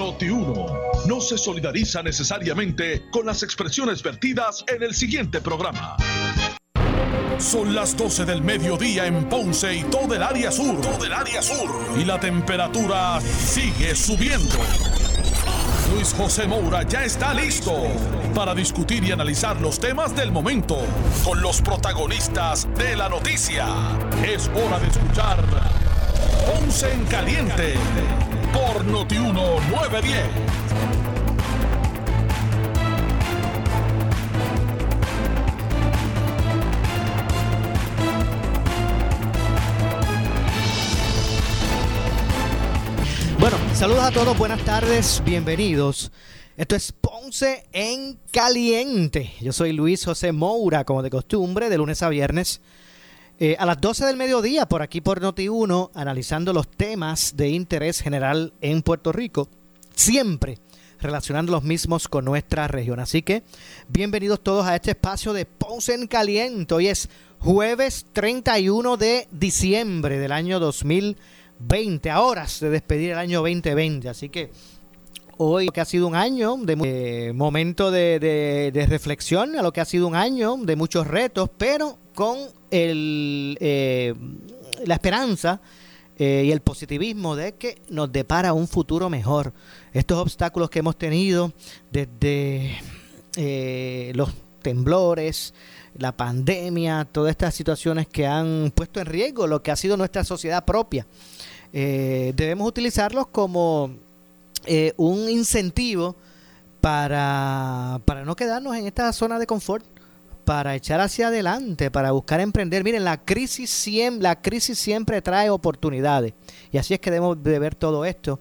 Noti1 no se solidariza necesariamente con las expresiones vertidas en el siguiente programa. Son las 12 del mediodía en Ponce y todo el área sur. Todo el área sur. Y la temperatura sigue subiendo. Luis José Moura ya está listo para discutir y analizar los temas del momento con los protagonistas de la noticia. Es hora de escuchar Ponce en Caliente por Notiuno 910. Bueno, saludos a todos, buenas tardes, bienvenidos. Esto es Ponce en Caliente. Yo soy Luis José Moura, como de costumbre, de lunes a viernes. Eh, a las 12 del mediodía, por aquí por Noti1, analizando los temas de interés general en Puerto Rico, siempre relacionando los mismos con nuestra región. Así que bienvenidos todos a este espacio de Ponce en Caliente. Hoy es jueves 31 de diciembre del año 2020, a horas de despedir el año 2020. Así que hoy que ha sido un año de eh, momento de, de, reflexión, a lo que ha sido un año de muchos retos, pero con el, eh, la esperanza eh, y el positivismo de que nos depara un futuro mejor. Estos obstáculos que hemos tenido desde los temblores, la pandemia, todas estas situaciones que han puesto en riesgo lo que ha sido nuestra sociedad propia. debemos utilizarlos como eh, un incentivo para, para no quedarnos en esta zona de confort, para echar hacia adelante, para buscar emprender. Miren, la crisis, siempre, la crisis siempre trae oportunidades. Y así es que debemos de ver todo esto,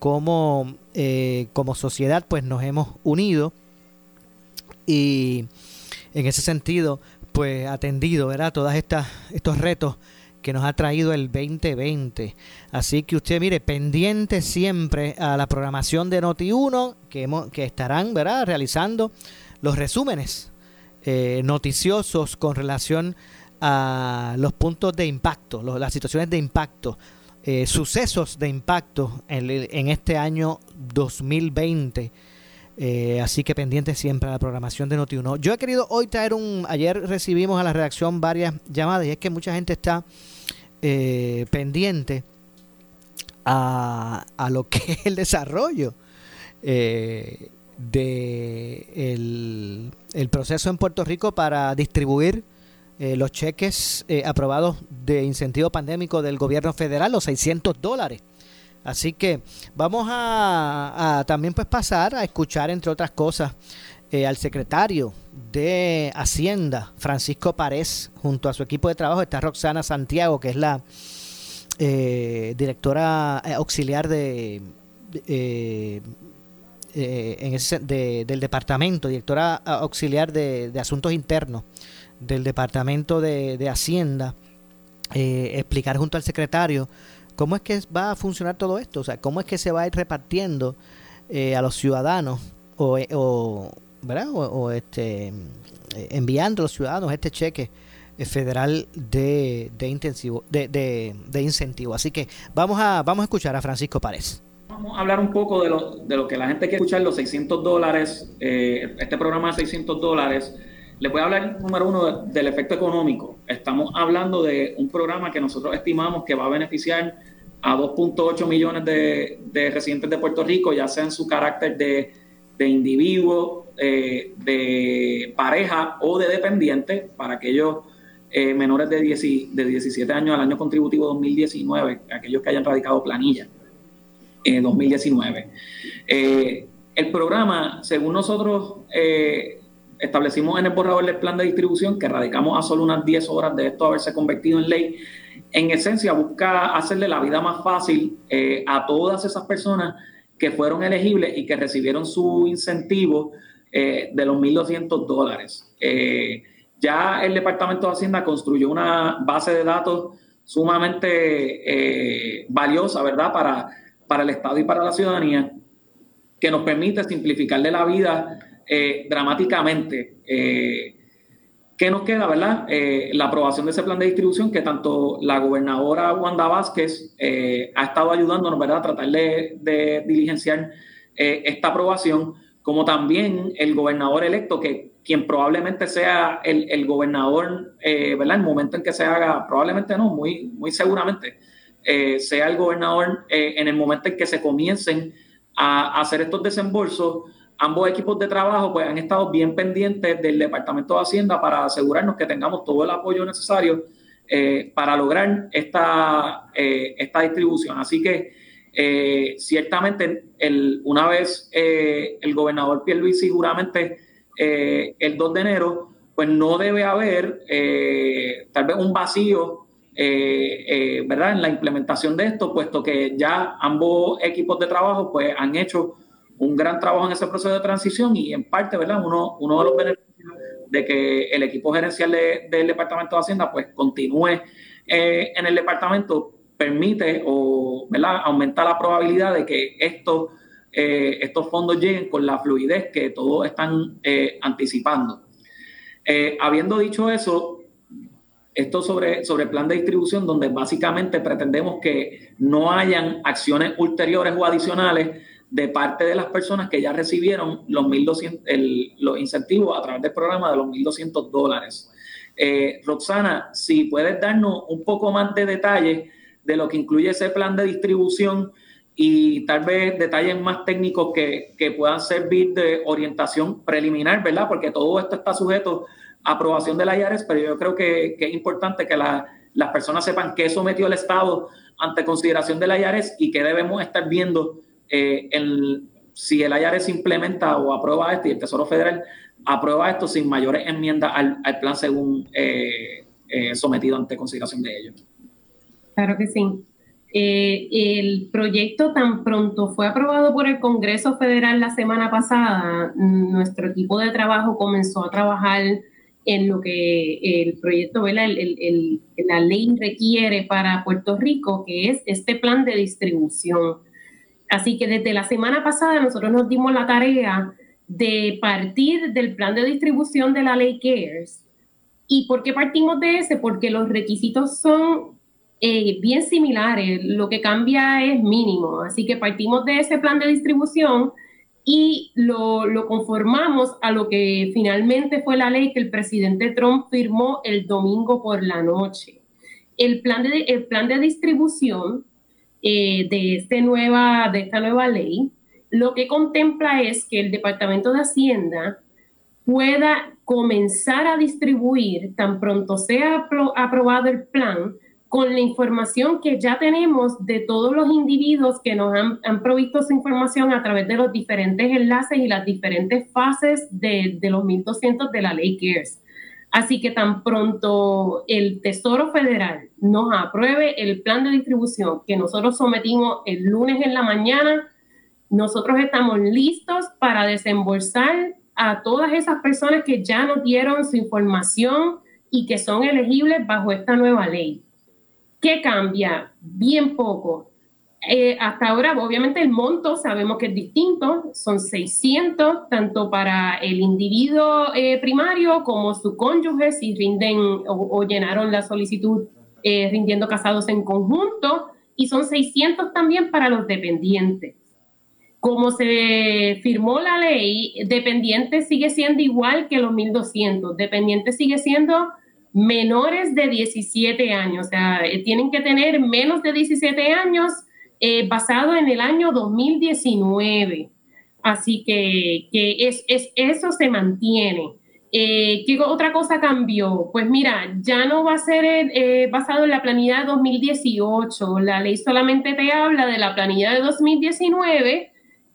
como, eh, como sociedad pues nos hemos unido y en ese sentido pues atendido ¿verdad? todas estas estos retos que nos ha traído el 2020. Así que usted mire, pendiente siempre a la programación de Noti1, que, que estarán ¿verdad? realizando los resúmenes eh, noticiosos con relación a los puntos de impacto, las situaciones de impacto, eh, sucesos de impacto en, este año 2020. Eh, así que pendiente siempre a la programación de Noti1. Yo he querido hoy traer un... Ayer recibimos a la redacción varias llamadas y es que mucha gente está eh, pendiente a, lo que es el desarrollo eh, de el, proceso en Puerto Rico para distribuir eh, los cheques aprobados de incentivo pandémico del gobierno federal, los 600 dólares. Así que vamos a, también pues pasar a escuchar, entre otras cosas, al secretario de Hacienda, Francisco Párez, junto a su equipo de trabajo está Roxana Santiago, que es la eh, directora eh, auxiliar de, eh, del departamento, directora auxiliar de, Asuntos Internos del Departamento de, Hacienda, explicar junto al secretario cómo es que va a funcionar todo esto, o sea, cómo es que se va a ir repartiendo a los ciudadanos o ¿verdad? O, este, eh, enviando a los ciudadanos este cheque eh, federal de, de intensivo de, de, incentivo. Así que vamos a, vamos a escuchar a Francisco Párez. Vamos a hablar un poco de lo, de lo que la gente quiere escuchar, los 600 dólares, eh, este programa de 600 dólares. Les voy a hablar, número uno, del efecto económico. Estamos hablando de un programa que nosotros estimamos que va a beneficiar a 2.8 millones de, de residentes de Puerto Rico, ya sea en su carácter de de individuo, eh, de pareja o de dependiente para aquellos eh, menores de, de 17 años al año contributivo 2019, aquellos que hayan radicado planilla en 2019. Eh, el programa, según nosotros establecimos en el borrador del plan de distribución, que radicamos a solo unas 10 horas de esto haberse convertido en ley, en esencia busca hacerle la vida más fácil a todas esas personas que fueron elegibles y que recibieron su incentivo eh, de los 1.200 dólares. Eh, ya el Departamento de Hacienda construyó una base de datos sumamente eh, valiosa, ¿verdad?, para, para el Estado y para la ciudadanía, que nos permite simplificarle la vida dramáticamente ¿Qué nos queda, verdad? Eh, la aprobación de ese plan de distribución que tanto la gobernadora Wanda Vázquez eh, ha estado ayudándonos, ¿verdad? A tratar de, diligenciar esta aprobación, como también el gobernador electo, que quien probablemente sea el, gobernador, ¿verdad? El momento en que se haga, probablemente no, muy, muy seguramente, sea el gobernador en el momento en que se comiencen a hacer estos desembolsos ambos equipos de trabajo pues, han estado bien pendientes del Departamento de Hacienda para asegurarnos que tengamos todo el apoyo necesario eh, para lograr esta, eh, esta distribución. Así que eh, ciertamente el, una vez el gobernador Pierluisi seguramente el 2 de enero, pues no debe haber tal vez un vacío ¿verdad? en la implementación de esto, puesto que ya ambos equipos de trabajo pues, han hecho un gran trabajo en ese proceso de transición y en parte, ¿verdad? Uno, uno de los beneficios de que el equipo gerencial del Departamento de Hacienda pues continúe eh, en el departamento permite o ¿verdad? aumenta la probabilidad de que estos, eh, estos fondos lleguen con la fluidez que todos están eh, anticipando. habiendo dicho eso, esto sobre, sobre el plan de distribución, donde básicamente pretendemos que no hayan acciones ulteriores o adicionales de parte de las personas que ya recibieron los, 1200, los incentivos a través del programa de los 1.200 dólares. Eh, Roxana, si puedes darnos un poco más de detalles de lo que incluye ese plan de distribución y tal vez detalles más técnicos que, puedan servir de orientación preliminar, ¿verdad? Porque todo esto está sujeto aprobación de la IARES, pero yo creo que, es importante que las personas sepan qué sometió el Estado ante consideración de la IARES y qué debemos estar viendo eh, si el IRS implementa o aprueba esto y el Tesoro Federal aprueba esto sin mayores enmiendas al, plan según eh, eh, sometido ante consideración de ellos. Claro que sí. el proyecto tan pronto fue aprobado por el Congreso Federal la semana pasada, nuestro equipo de trabajo comenzó a trabajar en lo que el proyecto, la ley requiere para Puerto Rico, que es este plan de distribución Así que desde la semana pasada nosotros nos dimos la tarea de partir del plan de distribución de la ley CARES. ¿Y por qué partimos de ese? Porque los requisitos son eh, bien similares, lo que cambia es mínimo. Así que partimos de ese plan de distribución y lo, lo, conformamos a lo que finalmente fue la ley que el presidente Trump firmó el domingo por la noche. El plan de, el plan de distribución eh, de, este nueva, de esta nueva ley, lo que contempla es que el Departamento de Hacienda pueda comenzar a distribuir, tan pronto sea aprobado el plan, con la información que ya tenemos de todos los individuos que nos han, han provisto su información a través de los diferentes enlaces y las diferentes fases de, de los 1200 de la ley CARES. Así que tan pronto el Tesoro Federal nos apruebe el plan de distribución que nosotros sometimos el lunes en la mañana, nosotros estamos listos para desembolsar a todas esas personas que ya nos dieron su información y que son elegibles bajo esta nueva ley. ¿Qué cambia? Bien poco. Eh, hasta ahora, obviamente, el monto sabemos que es distinto, son 600, tanto para el individuo eh, primario como su cónyuge, si rinden o, llenaron la solicitud eh, rindiendo casados en conjunto, y son 600 también para los dependientes. Como se firmó la ley, dependiente sigue siendo igual que los 1.200, dependiente sigue siendo menores de 17 años, o sea, tienen que tener menos de 17 años eh, basado en el año 2019. Así que, es, eso se mantiene. Eh, ¿Qué otra cosa cambió? Pues mira, ya no va a ser eh, basado en la planilla de 2018. La ley solamente te habla de la planilla de 2019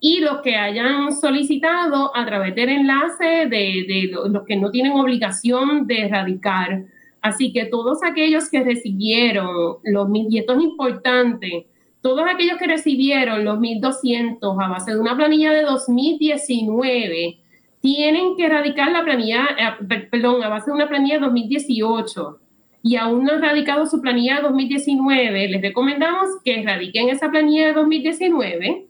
y los que hayan solicitado a través del enlace de, de los que no tienen obligación de erradicar. Así que todos aquellos que recibieron los, y esto es importante, todos aquellos que recibieron los 1.200 a base de una planilla de 2019 tienen que erradicar la planilla, eh, perdón, a base de una planilla de 2018 y aún no han radicado su planilla de 2019, les recomendamos que erradiquen esa planilla de 2019.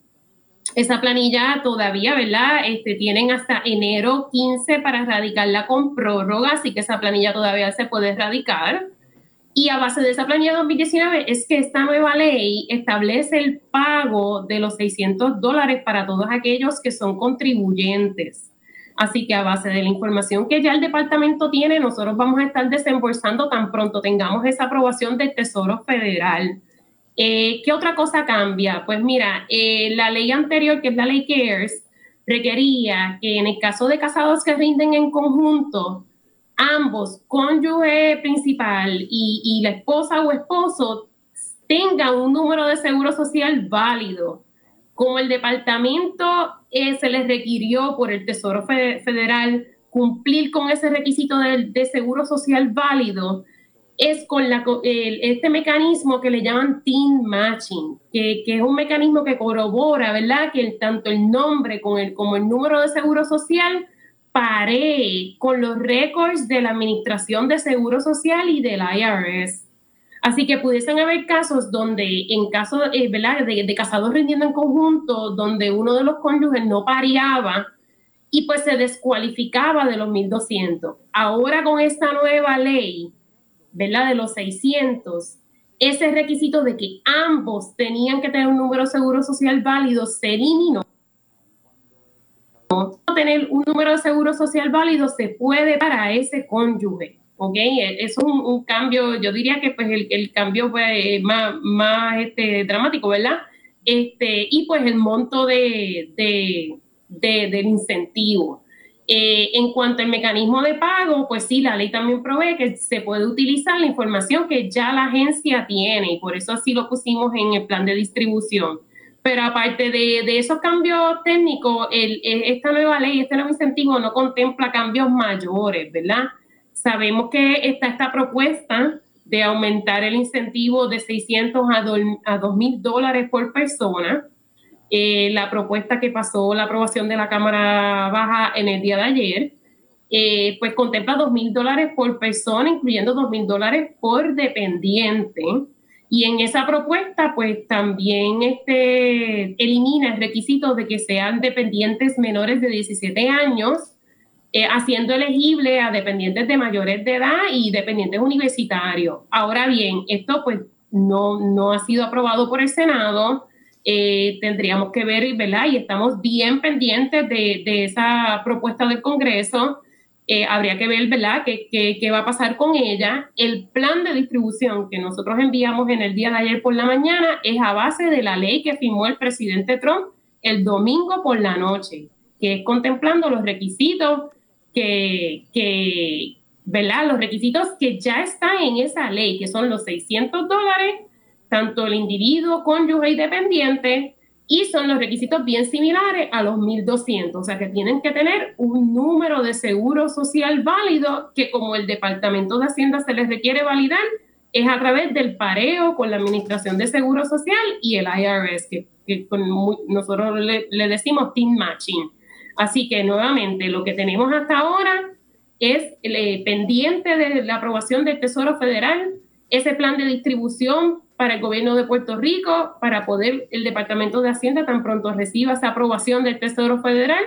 Esa planilla todavía, ¿verdad? Este, tienen hasta enero 15 para erradicarla con prórroga, así que esa planilla todavía se puede erradicar. Y a base de esa planilla 2019 es que esta nueva ley establece el pago de los 600 dólares para todos aquellos que son contribuyentes. Así que a base de la información que ya el departamento tiene, nosotros vamos a estar desembolsando tan pronto tengamos esa aprobación del Tesoro Federal. Eh, ¿Qué otra cosa cambia? Pues mira, eh, la ley anterior, que es la ley CARES, requería que en el caso de casados que rinden en conjunto, ambos, cónyuge principal y, la esposa o esposo, tengan un número de seguro social válido. Como el departamento eh, se les requirió por el Tesoro Federal cumplir con ese requisito de, de seguro social válido, es con la, este mecanismo que le llaman team matching, que, que, es un mecanismo que corrobora, ¿verdad? Que tanto el nombre con el, como el número de seguro social pare con los récords de la Administración de Seguro Social y del IRS. Así que pudiesen haber casos donde, en caso eh, ¿verdad? De, de, casados rindiendo en conjunto, donde uno de los cónyuges no pareaba y pues se descualificaba de los 1.200. Ahora con esta nueva ley, ¿verdad? De los 600, ese requisito de que ambos tenían que tener un número seguro social válido se eliminó. Tener un número de seguro social válido se puede para ese cónyuge. ¿ok? Es un, cambio, yo diría que pues el, cambio fue más, más este, dramático, ¿verdad? Este, y pues el monto de, de, de del incentivo. Eh, en cuanto al mecanismo de pago, pues sí, la ley también provee que se puede utilizar la información que ya la agencia tiene y por eso así lo pusimos en el plan de distribución. Pero aparte de, esos cambios técnicos, el, esta nueva ley, este nuevo incentivo no contempla cambios mayores, ¿verdad? Sabemos que está esta propuesta de aumentar el incentivo de 600 a 2.000 dólares por persona eh, la propuesta que pasó la aprobación de la Cámara Baja en el día de ayer, eh, pues contempla dos mil dólares por persona, incluyendo dos mil dólares por dependiente. Y en esa propuesta, pues también este, elimina el requisito de que sean dependientes menores de 17 años, eh, haciendo elegible a dependientes de mayores de edad y dependientes universitarios. Ahora bien, esto pues no, no ha sido aprobado por el Senado. Eh, tendríamos que ver, ¿verdad? Y estamos bien pendientes de, de esa propuesta del Congreso. Eh, habría que ver, ¿verdad?, qué, qué, qué va a pasar con ella. El plan de distribución que nosotros enviamos en el día de ayer por la mañana es a base de la ley que firmó el presidente Trump el domingo por la noche, que es contemplando los requisitos que, que ¿verdad? Los requisitos que ya están en esa ley, que son los 600 dólares tanto el individuo, cónyuge y dependiente, y son los requisitos bien similares a los 1.200, o sea que tienen que tener un número de seguro social válido que como el Departamento de Hacienda se les requiere validar, es a través del pareo con la Administración de Seguro Social y el IRS, que, nosotros le, le decimos team matching. Así que nuevamente lo que tenemos hasta ahora es el, pendiente de la aprobación del Tesoro Federal, ese plan de distribución para el gobierno de Puerto Rico, para poder el Departamento de Hacienda, tan pronto reciba esa aprobación del Tesoro Federal,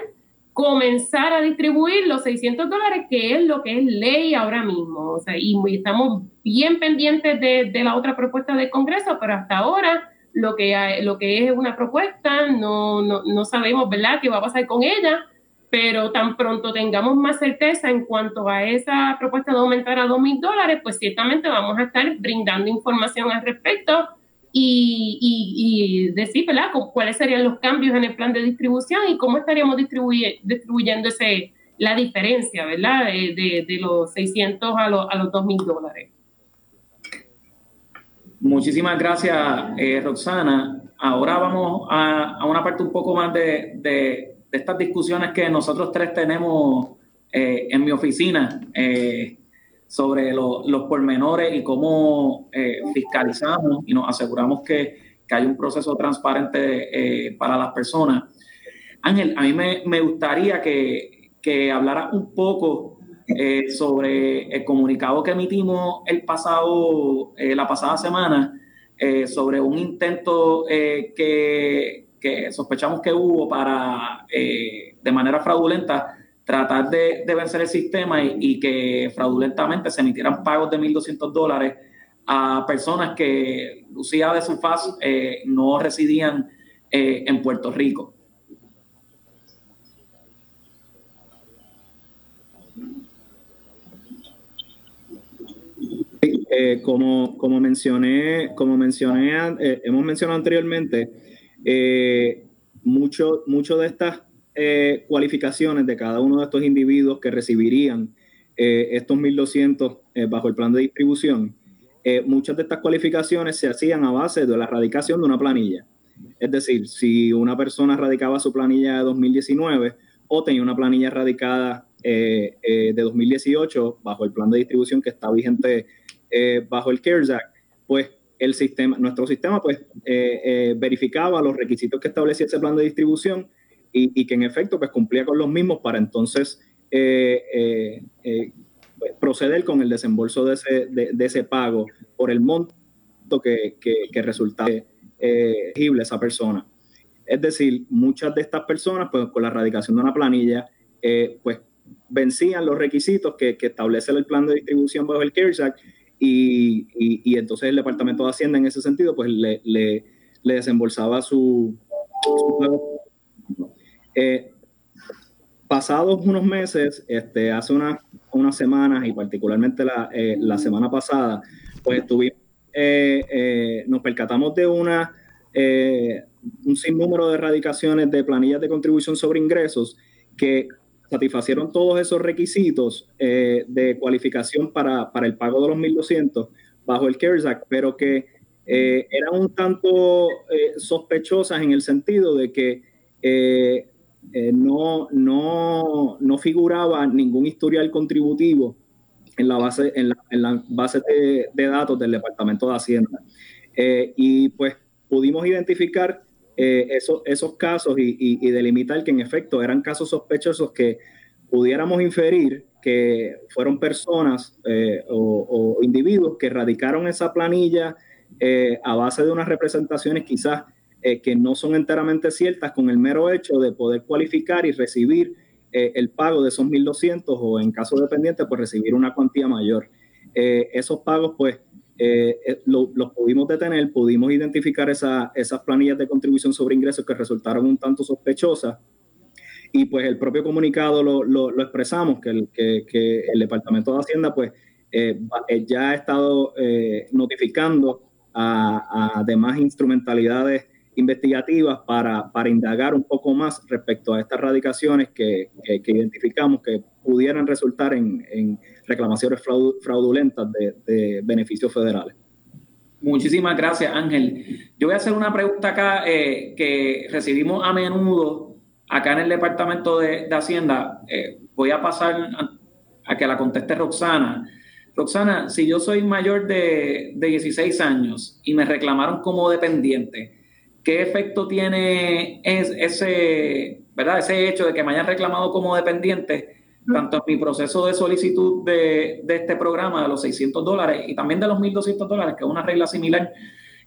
comenzar a distribuir los 600 dólares, que es lo que es ley ahora mismo. O sea, y estamos bien pendientes de, la otra propuesta del Congreso, pero hasta ahora lo que, lo que es una propuesta, no, no, no sabemos, ¿verdad?, qué va a pasar con ella pero tan pronto tengamos más certeza en cuanto a esa propuesta de aumentar a dos mil dólares, pues ciertamente vamos a estar brindando información al respecto y, decir, ¿verdad?, cuáles serían los cambios en el plan de distribución y cómo estaríamos distribuyendo ese, la diferencia, ¿verdad?, de, los 600 a, los, a los 2 mil dólares. Muchísimas gracias, eh, Roxana. Ahora vamos a, a, una parte un poco más de, de de estas discusiones que nosotros tres tenemos eh, en mi oficina eh, sobre los pormenores y cómo eh, fiscalizamos y nos aseguramos que, que hay un proceso transparente para las personas. Ángel, a mí me, me gustaría que, que hablara un poco sobre el comunicado que emitimos el pasado, la pasada semana sobre un intento que, que sospechamos que hubo para, eh, de manera fraudulenta, tratar de, vencer el sistema y, que fraudulentamente se emitieran pagos de 1.200 dólares a personas que Lucía de su faz eh, no residían eh, en Puerto Rico. Eh, como, como mencioné, como mencioné, eh, hemos mencionado anteriormente, eh, mucho de estas cualificaciones de cada uno de estos individuos que recibirían estos 1.200 bajo el plan de distribución, muchas de estas cualificaciones se hacían a base de la radicación de una planilla. Es decir, si una persona radicaba su planilla de 2019 o tenía una planilla radicada de 2018 bajo el plan de distribución que está vigente eh, bajo el CARES Act, pues el sistema, nuestro sistema pues eh, eh, verificaba los requisitos que establecía ese plan de distribución y, que en efecto pues cumplía con los mismos para entonces pues, proceder con el desembolso de ese, de, ese, pago por el monto que, que, resultaba elegible esa persona. Es decir, muchas de estas personas, pues con la erradicación de una planilla, pues vencían los requisitos que, que, establece el plan de distribución bajo el CARES Act y, entonces el Departamento de Hacienda en ese sentido pues le, le, desembolsaba su, eh, pasados unos meses, este, hace unas semanas y particularmente la, eh, la semana pasada, pues estuvimos, eh, nos percatamos de una, un sinnúmero de erradicaciones de planillas de contribución sobre ingresos que satisfacieron todos esos requisitos eh, de cualificación para, el pago de los 1.200 bajo el CARES Act, pero que eh, eran un tanto eh, sospechosas en el sentido de que no, no, no, figuraba ningún historial contributivo en la base, en la, base de, datos del Departamento de Hacienda. y pues pudimos identificar eh, esos, casos y, delimitar que en efecto eran casos sospechosos que pudiéramos inferir que fueron personas eh, o, individuos que radicaron esa planilla eh, a base de unas representaciones quizás que no son enteramente ciertas con el mero hecho de poder cualificar y recibir el pago de esos 1.200 o en caso dependiente pues recibir una cuantía mayor. esos pagos pues eh, eh los pudimos detener, pudimos identificar esas planillas de contribución sobre ingresos que resultaron un tanto sospechosas. Y pues el propio comunicado lo, expresamos, que el, que, el, Departamento de Hacienda pues eh, eh, ya ha estado notificando a, demás instrumentalidades investigativas para, indagar un poco más respecto a estas radicaciones que, identificamos que pudieran resultar en reclamaciones fraudulentas de, beneficios federales. Muchísimas gracias, Ángel. Yo voy a hacer una pregunta acá eh, que recibimos a menudo acá en el Departamento de, Hacienda. Eh, voy a pasar a, que la conteste Roxana. Roxana, si yo soy mayor de, de 16 años y me reclamaron como dependiente, ¿qué efecto tiene ese, ¿verdad? ese hecho de que me hayan reclamado como dependiente tanto en mi proceso de solicitud de, este programa de los 600 dólares y también de los 1.200 dólares, que es una regla similar,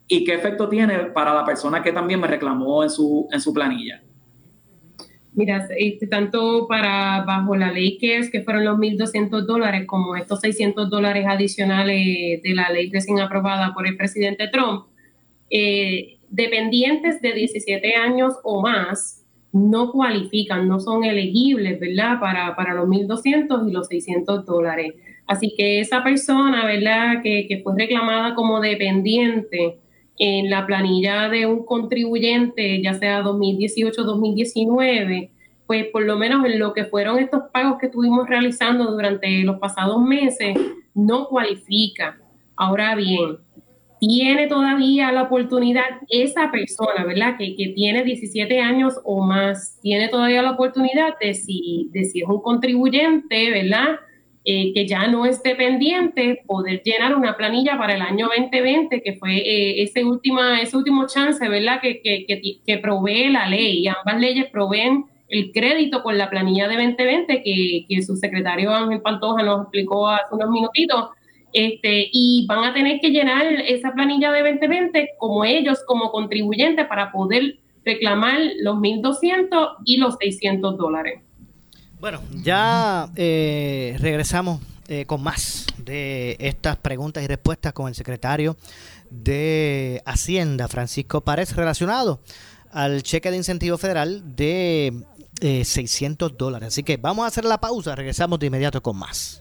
y qué efecto tiene para la persona que también me reclamó en su, en su planilla. Mira, este, tanto para bajo la ley que es que fueron los 1.200 dólares, como estos 600 dólares adicionales de la ley recién aprobada por el presidente Trump, eh, dependientes de 17 años o más no cualifican, no son elegibles, ¿verdad? Para, para los 1.200 y los 600 dólares. Así que esa persona, ¿verdad? Que, que fue reclamada como dependiente en la planilla de un contribuyente, ya sea 2018 2019, pues por lo menos en lo que fueron estos pagos que estuvimos realizando durante los pasados meses, no cualifica. Ahora bien, tiene todavía la oportunidad, esa persona, ¿verdad? Que, que, tiene 17 años o más, tiene todavía la oportunidad de si, de si es un contribuyente, ¿verdad? Eh, que ya no esté pendiente, poder llenar una planilla para el año 2020, que fue eh, ese, última, ese último chance, ¿verdad? Que, que, que, provee la ley. Ambas leyes proveen el crédito con la planilla de 2020 que, que su secretario Ángel Pantoja nos explicó hace unos minutitos este, y van a tener que llenar esa planilla de 2020 como ellos, como contribuyentes, para poder reclamar los 1.200 y los 600 dólares. Bueno, ya eh, regresamos eh, con más de estas preguntas y respuestas con el secretario de Hacienda, Francisco Párez, relacionado al cheque de incentivo federal de 600 dólares. Así que vamos a hacer la pausa, regresamos de inmediato con más.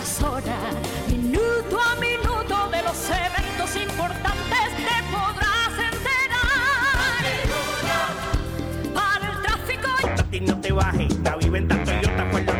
hora tras hora, minuto a minuto de los eventos importantes te podrás enterar. Para el tráfico. A ti no te bajes, la viventa Toyota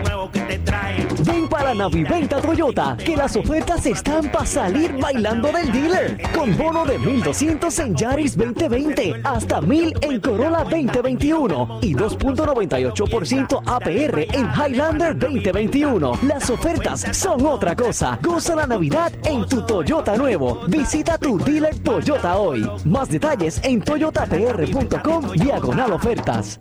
Ven para Naviventa Toyota, que las ofertas están para salir bailando del dealer. Con bono de 1200 en Yaris 2020, hasta 1000 en Corolla 2021 y 2.98% APR en Highlander 2021. Las ofertas son otra cosa. Goza la Navidad en tu Toyota nuevo. Visita tu dealer Toyota hoy. Más detalles en toyotapr.com diagonal ofertas.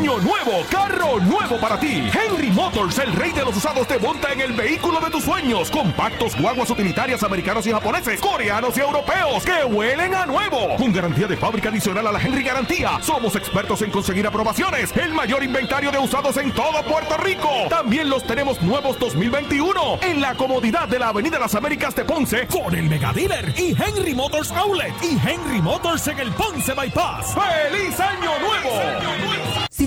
nuevo, carro nuevo para ti. Henry Motors, el rey de los usados, te monta en el vehículo de tus sueños. Compactos, guaguas utilitarias americanos y japoneses, coreanos y europeos que huelen a nuevo. Con garantía de fábrica adicional a la Henry Garantía. Somos expertos en conseguir aprobaciones. El mayor inventario de usados en todo Puerto Rico. También los tenemos nuevos 2021 en la comodidad de la Avenida Las Américas de Ponce con el Mega Dealer y Henry Motors Outlet y Henry Motors en el Ponce Bypass. ¡Feliz Año Nuevo! Si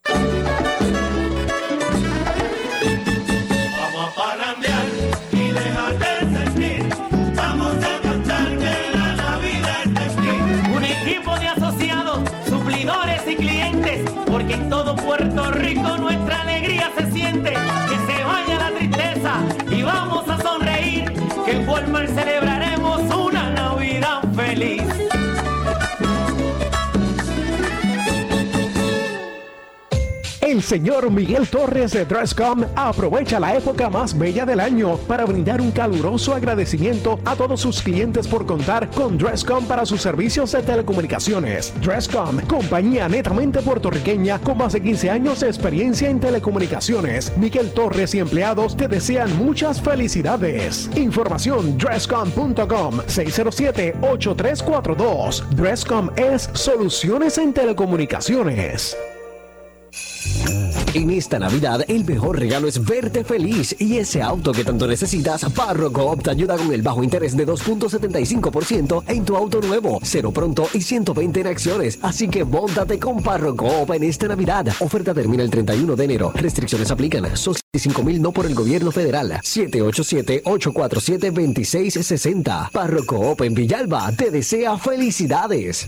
Vamos a parrandear y déjate sentir. Vamos a cantar que la Navidad es aquí. Un equipo de asociados, suplidores y clientes, porque en todo Puerto Rico nuestra alegría se siente. Que se vaya la tristeza y vamos a sonreír. Que en Walmart celebraremos El señor Miguel Torres de Dresscom aprovecha la época más bella del año para brindar un caluroso agradecimiento a todos sus clientes por contar con Dresscom para sus servicios de telecomunicaciones. Dresscom, compañía netamente puertorriqueña con más de 15 años de experiencia en telecomunicaciones. Miguel Torres y empleados te desean muchas felicidades. Información dresscom.com 607-8342. Dresscom es soluciones en telecomunicaciones. En esta Navidad, el mejor regalo es verte feliz y ese auto que tanto necesitas, Parro Coop te ayuda con el bajo interés de 2.75% en tu auto nuevo, cero pronto y 120 en acciones. Así que montate con Parro Coop en esta Navidad. Oferta termina el 31 de enero. Restricciones aplican. Son 5 mil no por el gobierno federal. 787-847-2660. Parro Coop en Villalba te desea felicidades.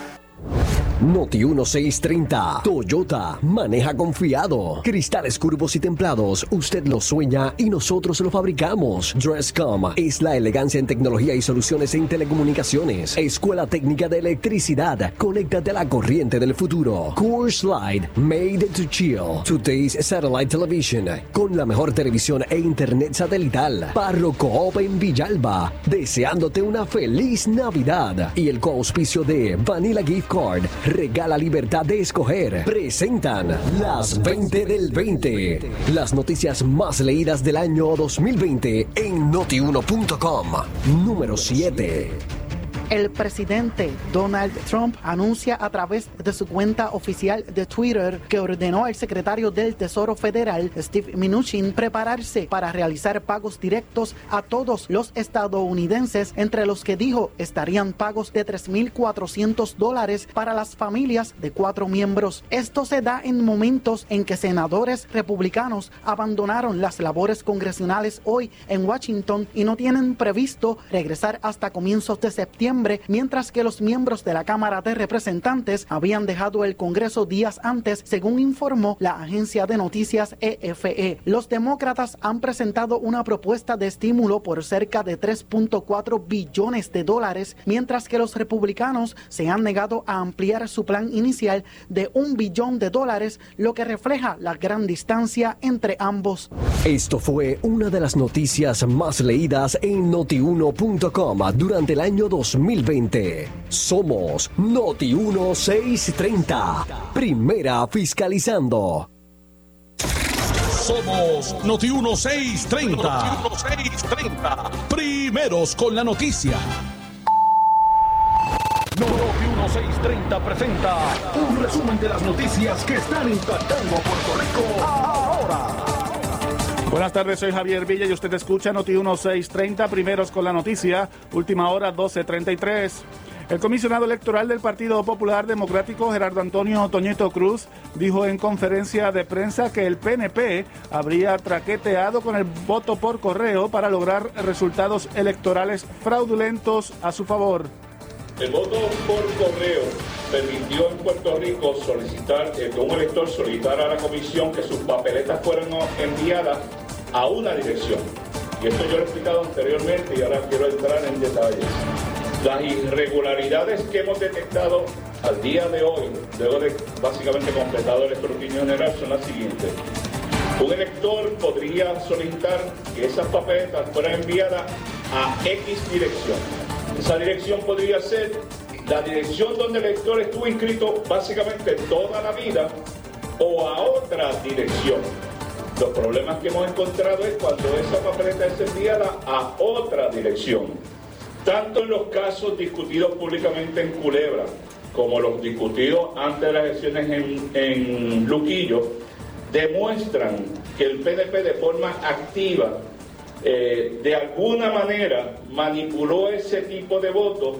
Noti 1630. Toyota. Maneja confiado. Cristales curvos y templados. Usted los sueña y nosotros lo fabricamos. Dresscom es la elegancia en tecnología y soluciones en telecomunicaciones. Escuela Técnica de Electricidad. Conéctate a la corriente del futuro. Course Light. Made to chill. Today's Satellite Television. Con la mejor televisión e internet satelital. Parro Coop en Villalba. Deseándote una feliz Navidad. Y el coauspicio de Vanilla Gift Regala libertad de escoger. Presentan las 20 del 20. Las noticias más leídas del año 2020 en notiuno.com. Número 7. El presidente Donald Trump anuncia a través de su cuenta oficial de Twitter que ordenó al secretario del Tesoro Federal, Steve Mnuchin, prepararse para realizar pagos directos a todos los estadounidenses, entre los que dijo estarían pagos de 3.400 dólares para las familias de cuatro miembros. Esto se da en momentos en que senadores republicanos abandonaron las labores congresionales hoy en Washington y no tienen previsto regresar hasta comienzos de septiembre mientras que los miembros de la Cámara de Representantes habían dejado el Congreso días antes, según informó la agencia de noticias EFE. Los demócratas han presentado una propuesta de estímulo por cerca de 3.4 billones de dólares, mientras que los republicanos se han negado a ampliar su plan inicial de un billón de dólares, lo que refleja la gran distancia entre ambos. Esto fue una de las noticias más leídas en notiuno.com durante el año 2020. Somos Noti 1630. Primera fiscalizando. Somos Noti 1630. Noti 1630. Primeros con la noticia. Noti 1630 presenta un resumen de las noticias que están impactando a Puerto Rico ahora. Buenas tardes, soy Javier Villa y usted escucha Noti 1630, primeros con la noticia, última hora 1233. El comisionado electoral del Partido Popular Democrático, Gerardo Antonio Toñito Cruz, dijo en conferencia de prensa que el PNP habría traqueteado con el voto por correo para lograr resultados electorales fraudulentos a su favor. El voto por correo permitió en Puerto Rico solicitar que un elector solicitara a la comisión que sus papeletas fueran enviadas a una dirección. Y esto yo lo he explicado anteriormente y ahora quiero entrar en detalles. Las irregularidades que hemos detectado al día de hoy, luego de básicamente completado el escrutinio general, son las siguientes. Un elector podría solicitar que esas papeletas fueran enviadas a X dirección. Esa dirección podría ser la dirección donde el elector estuvo inscrito básicamente toda la vida o a otra dirección. Los problemas que hemos encontrado es cuando esa papeleta es enviada a otra dirección. Tanto en los casos discutidos públicamente en Culebra como los discutidos antes de las elecciones en, Luquillo, demuestran que el PNP de forma activa eh, de alguna manera manipuló ese tipo de votos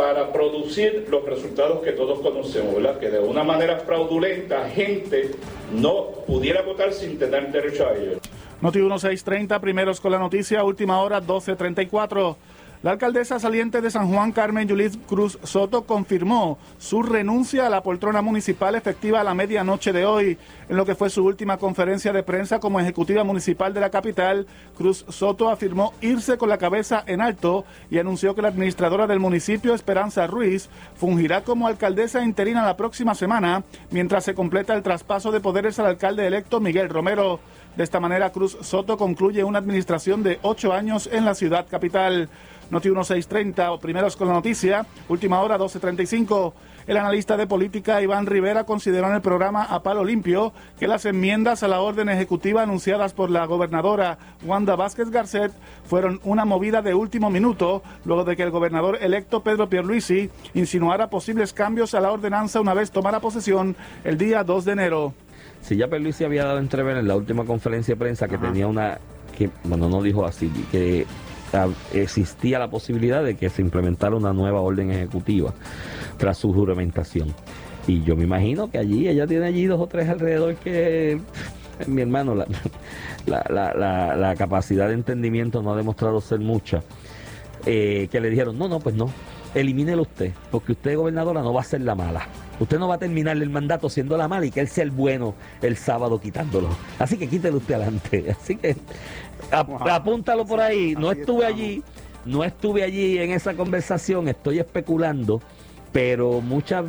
para producir los resultados que todos conocemos, ¿verdad? Que de una manera fraudulenta gente no pudiera votar sin tener derecho a ello. Noti 1630, primeros con la noticia, última hora 1234. La alcaldesa saliente de San Juan, Carmen Yulis Cruz Soto, confirmó su renuncia a la poltrona municipal efectiva a la medianoche de hoy. En lo que fue su última conferencia de prensa como ejecutiva municipal de la capital, Cruz Soto afirmó irse con la cabeza en alto y anunció que la administradora del municipio, Esperanza Ruiz, fungirá como alcaldesa interina la próxima semana, mientras se completa el traspaso de poderes al alcalde electo Miguel Romero. De esta manera, Cruz Soto concluye una administración de ocho años en la ciudad capital. Noti 1630, primeros con la noticia, última hora 1235. El analista de política Iván Rivera consideró en el programa A Palo Limpio que las enmiendas a la orden ejecutiva anunciadas por la gobernadora Wanda Vázquez Garcet fueron una movida de último minuto, luego de que el gobernador electo Pedro Pierluisi insinuara posibles cambios a la ordenanza una vez tomara posesión el día 2 de enero. Si ya Pierluisi había dado entrever en la última conferencia de prensa que tenía una, que, bueno, no dijo así, que existía la posibilidad de que se implementara una nueva orden ejecutiva tras su juramentación. Y yo me imagino que allí, ella tiene allí dos o tres alrededor que, mi hermano, la, la, la, capacidad de entendimiento no ha demostrado ser mucha. Eh, que le dijeron, no, no, pues no, elimínelo usted, porque usted gobernadora no va a ser la mala. Usted no va a terminar el mandato siendo la mala y que él sea el bueno el sábado quitándolo. Así que quítelo usted adelante. Así que apúntalo por ahí. No estuve allí, no estuve allí en esa conversación, estoy especulando pero muchas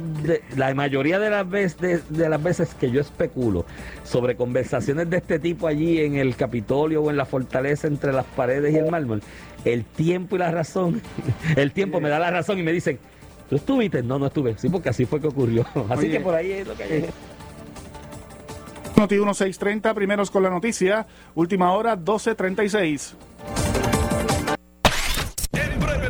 la mayoría de las veces de, las veces que yo especulo sobre conversaciones de este tipo allí en el Capitolio o en la fortaleza entre las paredes y el mármol el tiempo y la razón el tiempo me da la razón y me dicen ¿tú estuviste? no, no estuve. Sí, porque así fue que ocurrió. Así que por ahí es lo que hay. Noti 1630, primeros con la noticia, última hora 1236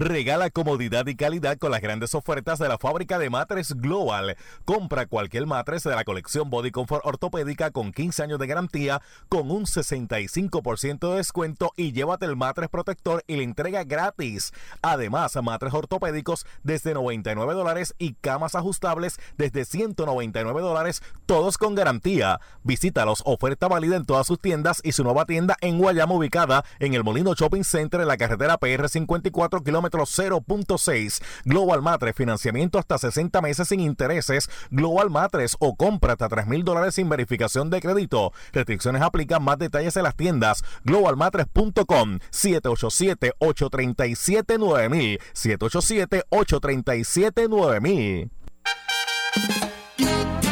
Regala comodidad y calidad con las grandes ofertas de la fábrica de matres Global. Compra cualquier matres de la colección Body Comfort ortopédica con 15 años de garantía con un 65% de descuento y llévate el matres protector y la entrega gratis. Además, matres ortopédicos desde 99 dólares y camas ajustables desde 199 dólares, todos con garantía. Visítalos, oferta válida en todas sus tiendas y su nueva tienda en Guayama ubicada en el Molino Shopping Center en la carretera PR 54 kilómetros 0.6. Global Matres, financiamiento hasta 60 meses sin intereses. Global Matres o compra hasta 3 mil dólares sin verificación de crédito. Restricciones aplican más detalles en las tiendas. Globalmatres.com 787-837-9000. 787-837-9000.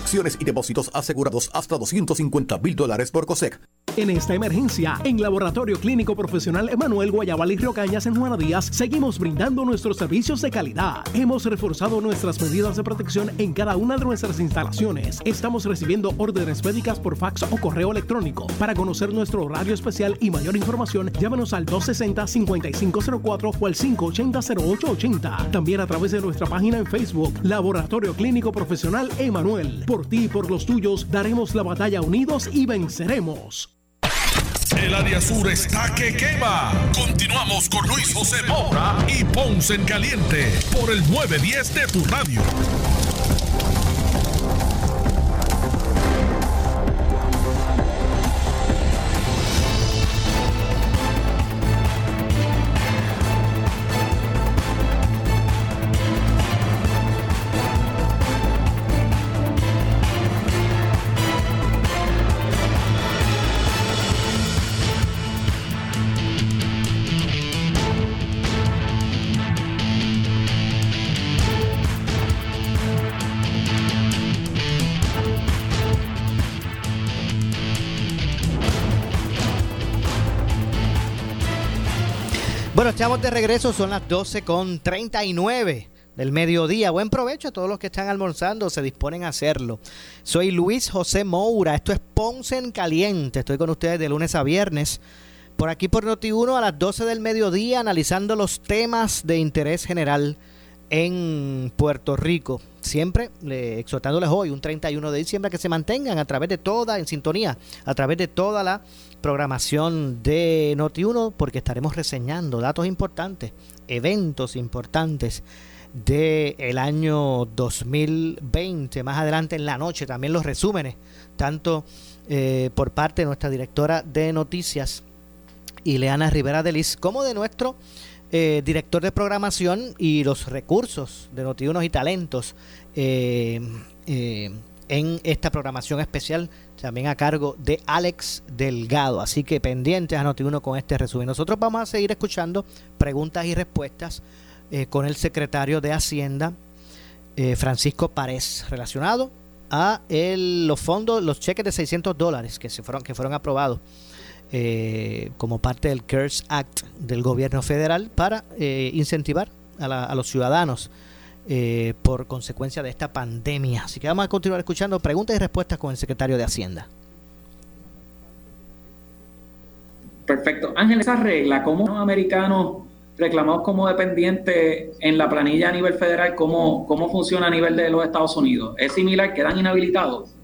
acciones y depósitos asegurados hasta 250 mil dólares por COSEC. En esta emergencia, en Laboratorio Clínico Profesional Emanuel Guayabal y Río Cañas en Juana Díaz, seguimos brindando nuestros servicios de calidad. Hemos reforzado nuestras medidas de protección en cada una de nuestras instalaciones. Estamos recibiendo órdenes médicas por fax o correo electrónico. Para conocer nuestro horario especial y mayor información, llámanos al 260-5504 o al 580-0880. También a través de nuestra página en Facebook, Laboratorio Clínico Profesional Emanuel. Por ti y por los tuyos daremos la batalla unidos y venceremos. El área sur está que quema. Continuamos con Luis José Moura y Ponce en Caliente por el 910 de tu radio. Estamos de regreso, son las 12 con 39 del mediodía. Buen provecho a todos los que están almorzando, se disponen a hacerlo. Soy Luis José Moura, esto es Ponce en Caliente, estoy con ustedes de lunes a viernes. Por aquí por Noti1 a las 12 del mediodía analizando los temas de interés general en Puerto Rico. Siempre exhortándoles hoy, un 31 de diciembre, que se mantengan a través de toda, en sintonía, a través de toda la programación de Noti1 porque estaremos reseñando datos importantes, eventos importantes del el año 2020. Más adelante en la noche también los resúmenes, tanto eh, por parte de nuestra directora de noticias, Ileana Rivera Delis, como de nuestro eh, director de programación y los recursos de Notiunos y Talentos eh, eh, en esta programación especial, también a cargo de Alex Delgado. Así que pendientes a Notiuno con este resumen. Nosotros vamos a seguir escuchando preguntas y respuestas con el secretario de Hacienda, Francisco Párez, relacionado a los fondos, los cheques de 600 dólares que, se fueron, que fueron aprobados eh, como parte del CARES Act del gobierno federal para eh, incentivar a, los ciudadanos eh, por consecuencia de esta pandemia. Así que vamos a continuar escuchando preguntas y respuestas con el secretario de Hacienda. Perfecto. Ángel, esa regla, ¿cómo los americanos reclamados como dependientes en la planilla a nivel federal, cómo, cómo funciona a nivel de los Estados Unidos? ¿Es similar? ¿Quedan inhabilitados?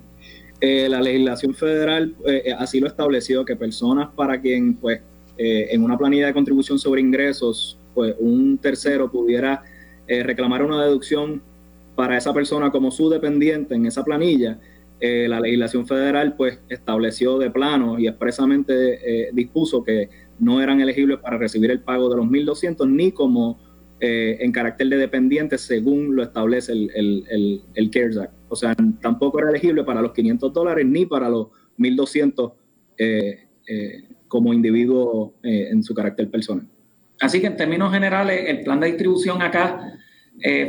Eh, la legislación federal eh, así lo estableció que personas para quien pues en una planilla de contribución sobre ingresos pues un tercero pudiera reclamar una deducción para esa persona como su dependiente en esa planilla la legislación federal pues estableció de plano y expresamente dispuso que no eran elegibles para recibir el pago de los 1.200 ni como en carácter de dependiente según lo establece el, el, el CARES Act. O sea, tampoco era elegible para los 500 dólares ni para los 1.200 eh, eh, como individuo eh, en su carácter personal. Así que en términos generales, el plan de distribución acá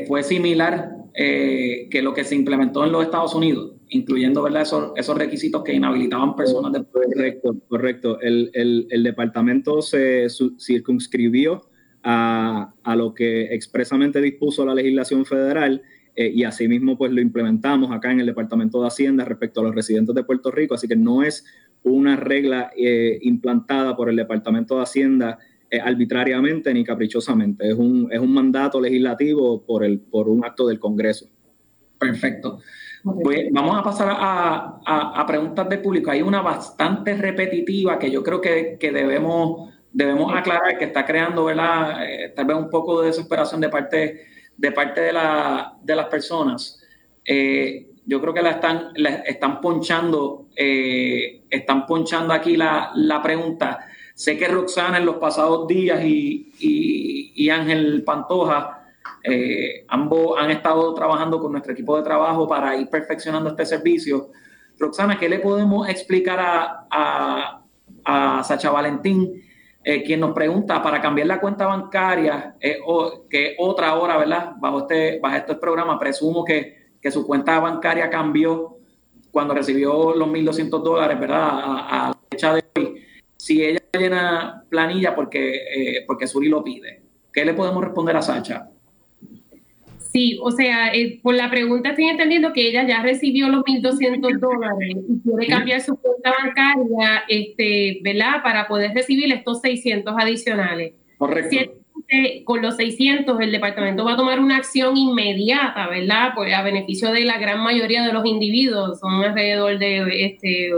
fue similar que lo que se implementó en los Estados Unidos, incluyendo ¿verdad? Esos, esos requisitos que inhabilitaban personas de... Correcto, correcto. El, el, el departamento se circunscribió a, a, lo que expresamente dispuso la legislación federal eh, y asimismo pues lo implementamos acá en el Departamento de Hacienda respecto a los residentes de Puerto Rico, así que no es una regla eh, implantada por el Departamento de Hacienda eh, arbitrariamente ni caprichosamente, es un, es un mandato legislativo por, el, por un acto del Congreso. Perfecto. Pues vamos a pasar a, a, preguntas del público. Hay una bastante repetitiva que yo creo que, que debemos, debemos aclarar, que está creando, ¿verdad? tal vez un poco de desesperación de parte de parte de, la, de las personas, eh, yo creo que la están, están ponchando, eh, están ponchando aquí la, pregunta. Sé que Roxana en los pasados días y, y, Ángel Pantoja, eh, ambos han estado trabajando con nuestro equipo de trabajo para ir perfeccionando este servicio. Roxana, ¿qué le podemos explicar a, a, a Sacha Valentín eh, quien nos pregunta para cambiar la cuenta bancaria, eh, o, que otra hora, ¿verdad? Bajo este, bajo este programa, presumo que, que su cuenta bancaria cambió cuando recibió los 1.200 dólares, ¿verdad? A, la fecha de hoy. Si ella llena planilla porque, eh, porque Suri lo pide, ¿qué le podemos responder a Sacha? Sí, o sea, eh, por la pregunta estoy entendiendo que ella ya recibió los 1.200 dólares y quiere cambiar su cuenta bancaria, este, ¿verdad? Para poder recibir estos 600 adicionales. Correcto. con los 600 el departamento va a tomar una acción inmediata, ¿verdad? Pues a beneficio de la gran mayoría de los individuos, son alrededor de este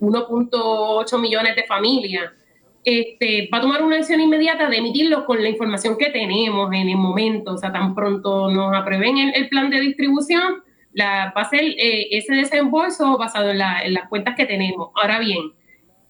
1.8 millones de familias este, va a tomar una acción inmediata de emitirlo con la información que tenemos en el momento. O sea, tan pronto nos aprueben el, plan de distribución, la, va a ser eh, ese desembolso basado en, las cuentas que tenemos. Ahora bien,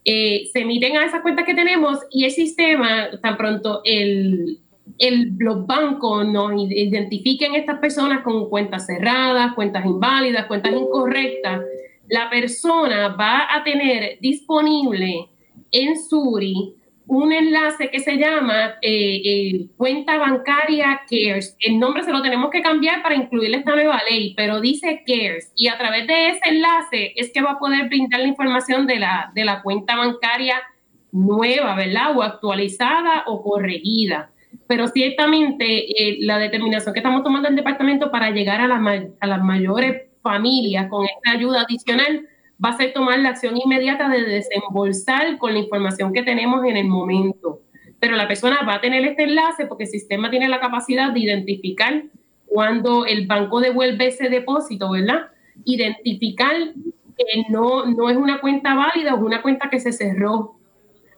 eh, se emiten a esas cuentas que tenemos y el sistema, tan pronto el, el, los bancos nos identifiquen estas personas con cuentas cerradas, cuentas inválidas, cuentas incorrectas, la persona va a tener disponible en Suri un enlace que se llama eh, eh, cuenta bancaria CARES. El nombre se lo tenemos que cambiar para incluir esta nueva ley, pero dice CARES y a través de ese enlace es que va a poder brindar la información de la, de la cuenta bancaria nueva, ¿verdad? O actualizada o corregida. Pero ciertamente eh, la determinación que estamos tomando el departamento para llegar a, a las mayores familias con esta ayuda adicional va a ser tomar la acción inmediata de desembolsar con la información que tenemos en el momento. Pero la persona va a tener este enlace porque el sistema tiene la capacidad de identificar cuando el banco devuelve ese depósito, ¿verdad? Identificar que no, no es una cuenta válida o una cuenta que se cerró.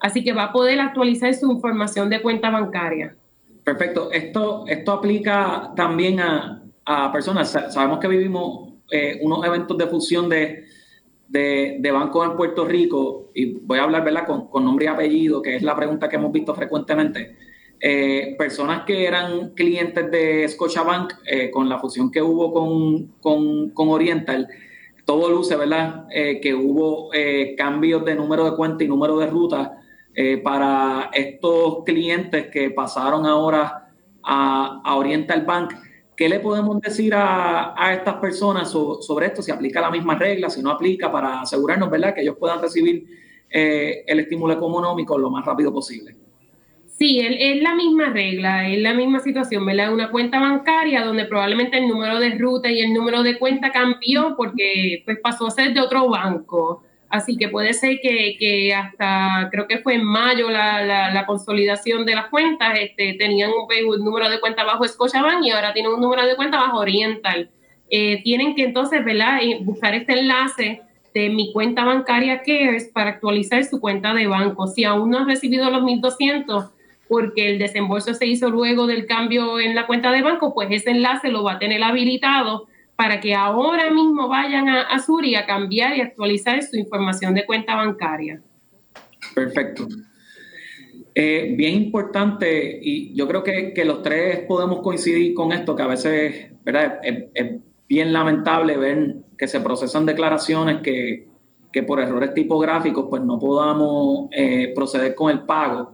Así que va a poder actualizar su información de cuenta bancaria. Perfecto. Esto, esto aplica también a, a personas. Sabemos que vivimos eh, unos eventos de fusión de, de, de bancos en Puerto Rico, y voy a hablar ¿verdad? Con, con nombre y apellido, que es la pregunta que hemos visto frecuentemente, eh, personas que eran clientes de Scotiabank eh, con la fusión que hubo con, con, con Oriental, todo luce, ¿verdad? Eh, que hubo cambios de número de cuenta y número de ruta para estos clientes que pasaron ahora a, a, Oriental Bank. ¿Qué le podemos decir a, a estas personas sobre esto? Si aplica la misma regla, si no aplica, para asegurarnos, ¿verdad? Que ellos puedan recibir el estímulo económico lo más rápido posible. Sí, es la misma regla, es la misma situación, ¿verdad? Una cuenta bancaria donde probablemente el número de ruta y el número de cuenta cambió porque pues pasó a ser de otro banco. Así que puede ser que, hasta, creo que fue en mayo la, consolidación de las cuentas, este, tenían un, número de cuenta bajo Scotiabank y ahora tienen un número de cuenta bajo Oriental. Eh, tienen que entonces. Eh, buscar este enlace de mi cuenta bancaria CARES para actualizar su cuenta de banco. Si aún no has recibido los 1.200, porque el desembolso se hizo luego del cambio en la cuenta de banco, pues ese enlace lo va a tener habilitado para que ahora mismo vayan a, a Suri a cambiar y actualizar su información de cuenta bancaria. Perfecto. Eh, bien importante, y yo creo que, que, los tres podemos coincidir con esto, que a veces ¿verdad? Es, bien lamentable ver que se procesan declaraciones que, que por errores tipográficos pues no podamos eh, proceder con el pago.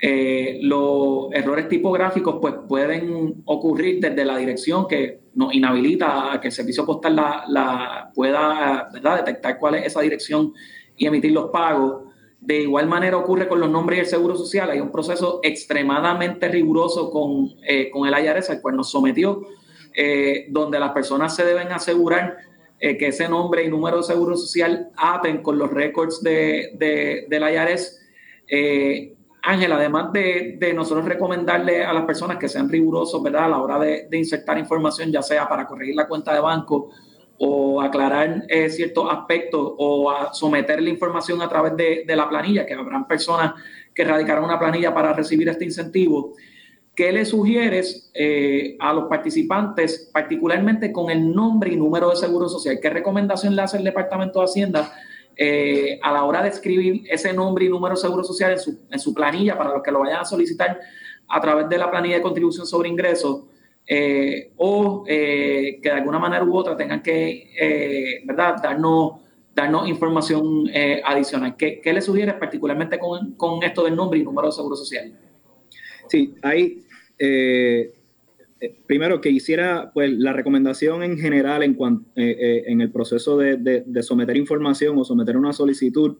Eh, los errores tipográficos pues, pueden ocurrir desde la dirección que nos inhabilita a que el servicio postal la, pueda detectar cuál es esa dirección y emitir los pagos. De igual manera ocurre con los nombres y el seguro social. Hay un proceso extremadamente riguroso con, eh, con el IRS, al cual nos sometió, eh, donde las personas se deben asegurar que ese nombre y número de seguro social aten con los récords de, del IRS. Ángel, además de, nosotros recomendarle a las personas que sean rigurosos, ¿verdad? A la hora de, insertar información, ya sea para corregir la cuenta de banco o aclarar eh, ciertos aspectos o a someter la información a través de, la planilla, que habrán personas que radicarán una planilla para recibir este incentivo. ¿Qué le sugieres eh, a los participantes, particularmente con el nombre y número de seguro social? ¿Qué recomendación le hace el Departamento de Hacienda eh, a la hora de escribir ese nombre y número de seguro social en su, en su, planilla para los que lo vayan a solicitar a través de la planilla de contribución sobre ingresos eh, o eh, que de alguna manera u otra tengan que ¿verdad? Darnos, darnos información adicional. ¿Qué, ¿Qué, le sugieres particularmente con, con, esto del nombre y número de seguro social? Sí, eh, primero que hiciera pues la recomendación en general en, cuanto, eh, eh, en el proceso de, someter información o someter una solicitud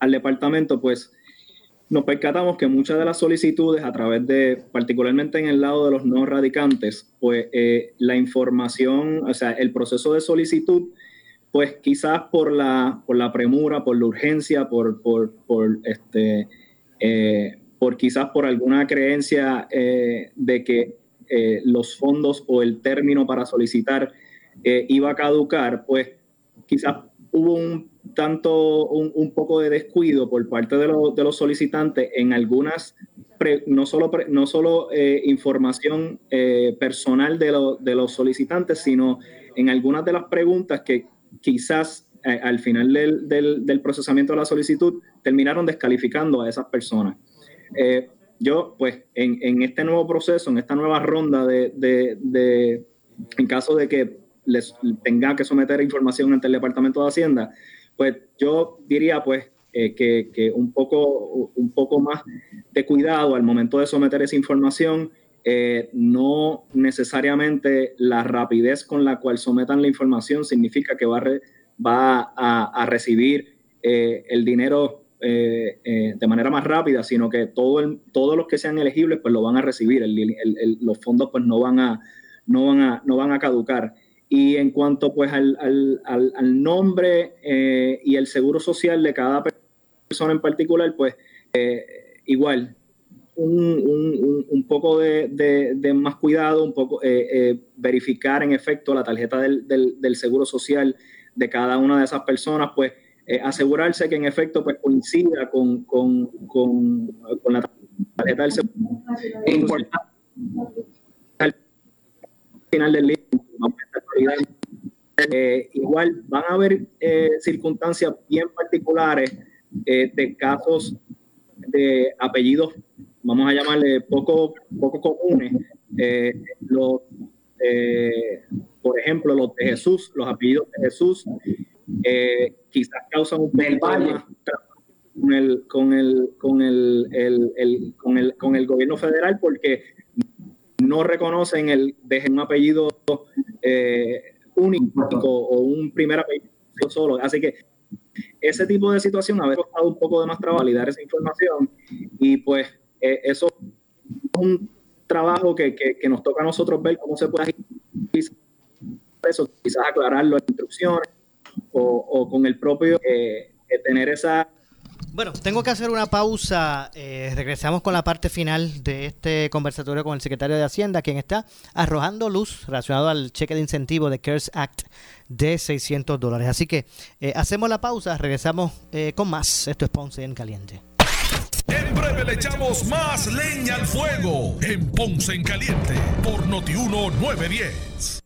al departamento, pues nos percatamos que muchas de las solicitudes a través de, particularmente en el lado de los no radicantes, pues la información, o sea, el proceso de solicitud, pues quizás por la, por la premura, por la urgencia, por, por, por este, por quizás por alguna creencia de que eh, los fondos o el término para solicitar eh, iba a caducar, pues quizás hubo un tanto, un, poco de descuido por parte de, los solicitantes en algunas, no solo, no solo eh, información personal de, de, los solicitantes, sino en algunas de las preguntas que quizás al final del, del, procesamiento de la solicitud terminaron descalificando a esas personas yo, pues, en, este nuevo proceso, en esta nueva ronda de, en caso de que les tenga que someter información ante el Departamento de Hacienda, pues yo diría, pues, eh, que, un, poco, un poco más de cuidado al momento de someter esa información. Eh, no necesariamente la rapidez con la cual sometan la información significa que va a, va a, recibir eh, el dinero eh, eh, de manera más rápida, sino que todo todos los que sean elegibles pues lo van a recibir, los fondos pues no van a, no van a, no van a caducar. Y en cuanto pues al, nombre eh, y el seguro social de cada persona en particular, pues igual, un, poco de, más cuidado, un poco verificar en efecto la tarjeta del, del seguro social de cada una de esas personas, pues eh, asegurarse que en efecto pues, coincida con, con, con, con la tarjeta del seguro. Al final del libro, Eh, igual van a haber eh, circunstancias bien particulares eh, de casos de apellidos, vamos a llamarle poco, poco comunes. los, por ejemplo, los de Jesús, los apellidos de Jesús, quizás causan un problema con el, con el, con el, el, con el, con el gobierno federal porque no reconocen el de un apellido eh, único o un primer apellido solo. Así que ese tipo de situación a veces ha costado un poco de más trabajo validar esa información y pues eh, eso es un trabajo que, que, nos toca a nosotros ver cómo se puede eso, quizás aclarar las instrucciones o, o con el propio eh, tener esa bueno, tengo que hacer una pausa. Eh, regresamos con la parte final de este conversatorio con el secretario de Hacienda, quien está arrojando luz relacionado al cheque de incentivo de CARES Act de 600 dólares. Así que eh, hacemos la pausa, regresamos eh, con más. Esto es Ponce en Caliente. En breve le echamos más leña al fuego en Ponce en Caliente por Notiuno 910.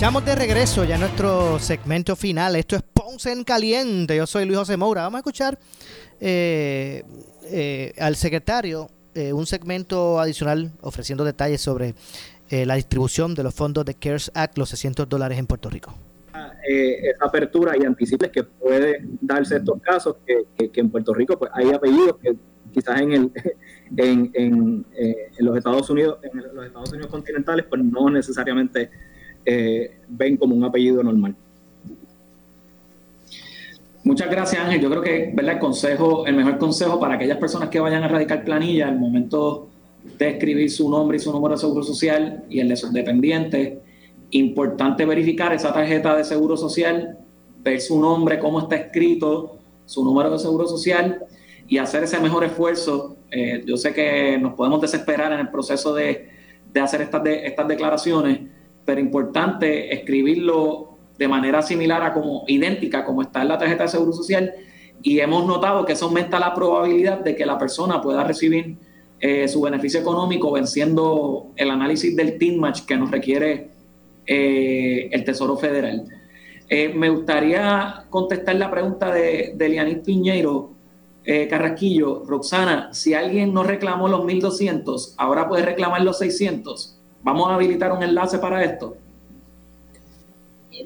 Estamos de regreso ya nuestro segmento final. Esto es en Caliente. Yo soy Luis José Moura. Vamos a escuchar eh, eh, al secretario eh, un segmento adicional ofreciendo detalles sobre la distribución de los fondos de CARES Act, los 600 dólares en Puerto Rico. esa apertura y anticipes que puede darse estos casos, que, en Puerto Rico pues hay apellidos que quizás en el en, en, los Estados Unidos en los Estados Unidos continentales pues no necesariamente ven como un apellido normal. Muchas gracias, Ángel. Yo creo que ¿verdad? el consejo, el mejor consejo para aquellas personas que vayan a radicar planilla al momento de escribir su nombre y su número de seguro social y el de sus dependientes, importante verificar esa tarjeta de seguro social, ver su nombre, cómo está escrito, su número de seguro social y hacer ese mejor esfuerzo. Eh, yo sé que nos podemos desesperar en el proceso de, de hacer estas, de, estas declaraciones, pero importante escribirlo de manera similar a como idéntica como está en la tarjeta de seguro social y hemos notado que eso aumenta la probabilidad de que la persona pueda recibir eh, su beneficio económico venciendo el análisis del team match que nos requiere eh, el Tesoro Federal. Eh, me gustaría contestar la pregunta de, de Lianis Piñeiro Carrasquillo. Roxana, si alguien no reclamó los 1200, ahora puede reclamar los 600. Vamos a habilitar un enlace para esto.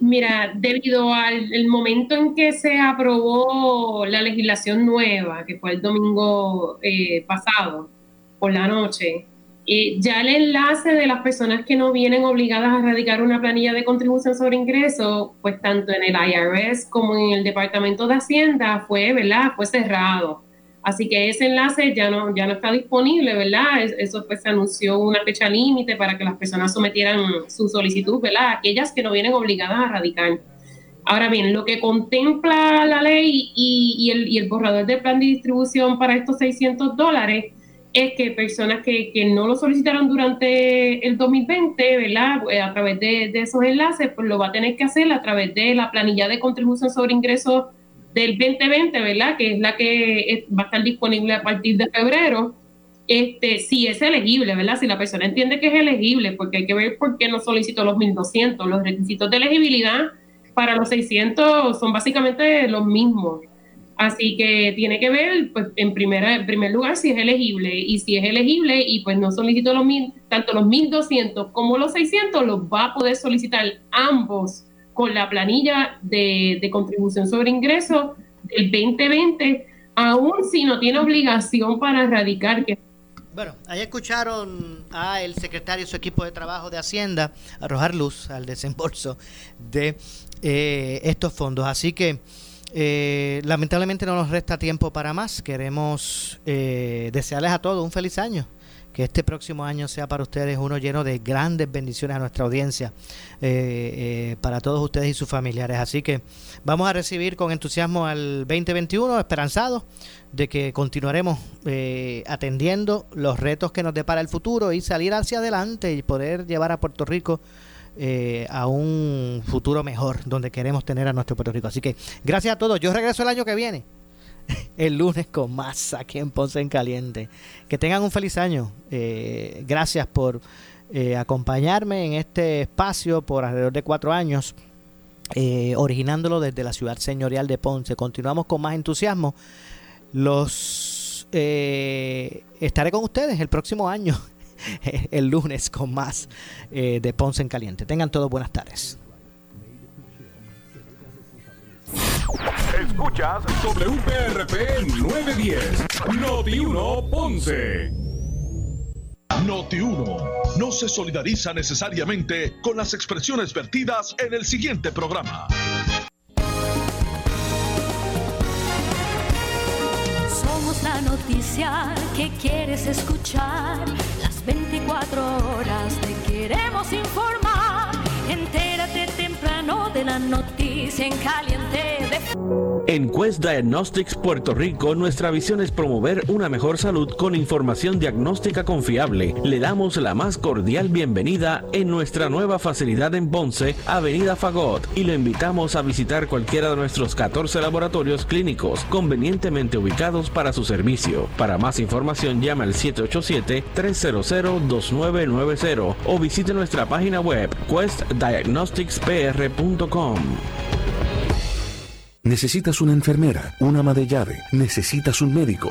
Mira, debido al momento en que se aprobó la legislación nueva, que fue el domingo eh, pasado por la noche, eh, ya el enlace de las personas que no vienen obligadas a radicar una planilla de contribución sobre ingresos, pues tanto en el IRS como en el Departamento de Hacienda fue, ¿verdad? Fue cerrado. Así que ese enlace ya no, ya no está disponible, ¿verdad? Eso pues se anunció una fecha límite para que las personas sometieran su solicitud, ¿verdad? Aquellas que no vienen obligadas a radicar. Ahora bien, lo que contempla la ley y, el, borrador de plan de distribución para estos 600 dólares es que personas que, no lo solicitaron durante el 2020, ¿verdad? Eh, a través de, esos enlaces, pues lo va a tener que hacer a través de la planilla de contribución sobre ingresos del 2020, ¿verdad? Que es la que va a estar disponible a partir de febrero. Este, si es elegible, ¿verdad? Si la persona entiende que es elegible, porque hay que ver por qué no solicitó los 1200. Los requisitos de elegibilidad para los 600 son básicamente los mismos. Así que tiene que ver, pues, en, primera, en primer lugar, si es elegible. Y si es elegible y pues no solicitó los mil, tanto los 1200 como los 600, los va a poder solicitar ambos con la planilla de, de contribución sobre ingresos del 2020, aún si no tiene obligación para erradicar. Que... Bueno, ahí escucharon a el secretario y su equipo de trabajo de Hacienda arrojar luz al desembolso de eh, estos fondos. Así que eh, lamentablemente no nos resta tiempo para más. Queremos eh, desearles a todos un feliz año. Que este próximo año sea para ustedes uno lleno de grandes bendiciones a nuestra audiencia, eh, para todos ustedes y sus familiares. Así que vamos a recibir con entusiasmo al 2021, esperanzados de que continuaremos atendiendo los retos que nos depara el futuro y salir hacia adelante y poder llevar a Puerto Rico eh, a un futuro mejor donde queremos tener a nuestro Puerto Rico. Así que gracias a todos. Yo regreso el año que viene, el lunes con más aquí en Ponce en Caliente. Que tengan un feliz año. Eh, gracias por eh, acompañarme en este espacio por alrededor de cuatro años. originándolo desde la ciudad señorial de Ponce. Continuamos con más entusiasmo. Los estaré con ustedes el próximo año el lunes con más eh, de Ponce en Caliente. Tengan todos buenas tardes. Escuchas sobre UPRP 910, Noti 1 Ponce. Noti 1 no se solidariza necesariamente con las expresiones vertidas en el siguiente programa. Somos la noticia que quieres escuchar 24 horas te queremos informar. Entérate de la noticia en caliente. En Quest Diagnostics Puerto Rico, nuestra visión es promover una mejor salud con información diagnóstica confiable. Le damos la más cordial bienvenida en nuestra nueva facilidad en Ponce, Avenida Fagot, y lo invitamos a visitar cualquiera de nuestros 14 laboratorios clínicos convenientemente ubicados para su servicio. Para más información, llame al 787-300-2990 o visite nuestra página web questdiagnosticspr.com. Necesitas una enfermera, una ama de llave, necesitas un médico.